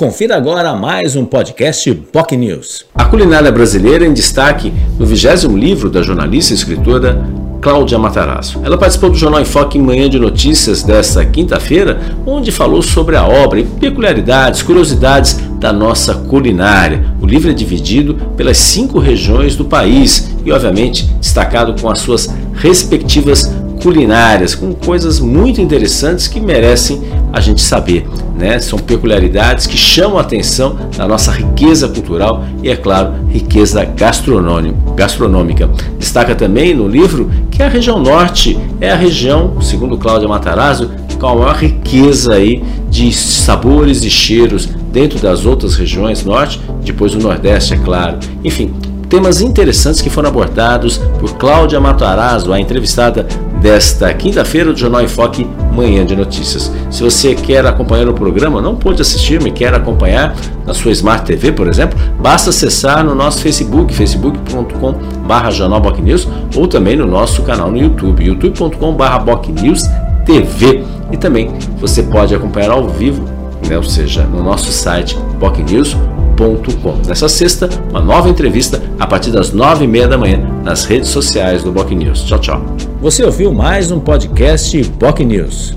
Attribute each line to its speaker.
Speaker 1: Confira agora mais um podcast POC News.
Speaker 2: A culinária brasileira em destaque no vigésimo livro da jornalista e escritora Cláudia Matarazzo. Ela participou do Jornal Enfoque em Manhã de Notícias desta quinta-feira, onde falou sobre a obra e peculiaridades, curiosidades da nossa culinária. O livro é dividido pelas cinco regiões do país e, obviamente, destacado com as suas respectivas culinárias, com coisas muito interessantes que merecem a gente saber. Né? São peculiaridades que chamam a atenção da nossa riqueza cultural e, é claro, riqueza gastronômica. Destaca também no livro que a região norte é a região, segundo Cláudia Matarazzo, com a maior riqueza aí de sabores e cheiros dentro das outras regiões norte, depois o nordeste, é claro. Enfim, temas interessantes que foram abordados por Cláudia Matarazzo, a entrevistada desta quinta-feira do Jornal Enfoque Manhã de Notícias. Se você quer acompanhar o programa, não pode assistir, mas quer acompanhar na sua Smart TV, por exemplo, basta acessar no nosso Facebook, facebook.com.br jornalbocnews ou também no nosso canal no YouTube, youtube.com.br bocnewstv. E também você pode acompanhar ao vivo, né, ou seja, no nosso site Nessa sexta, uma nova entrevista a partir das nove e meia da manhã nas redes sociais do Boc News. Tchau, tchau.
Speaker 1: Você ouviu mais um podcast Boc News.